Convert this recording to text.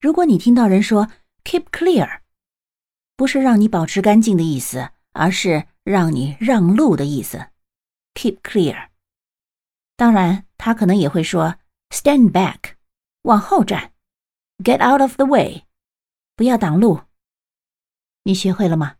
如果你听到人说 keep clear 不是让你保持干净的意思而是让你让路的意思。keep clear 当然他可能也会说 stand back 往后站。get out of the way 不要挡路。你学会了吗？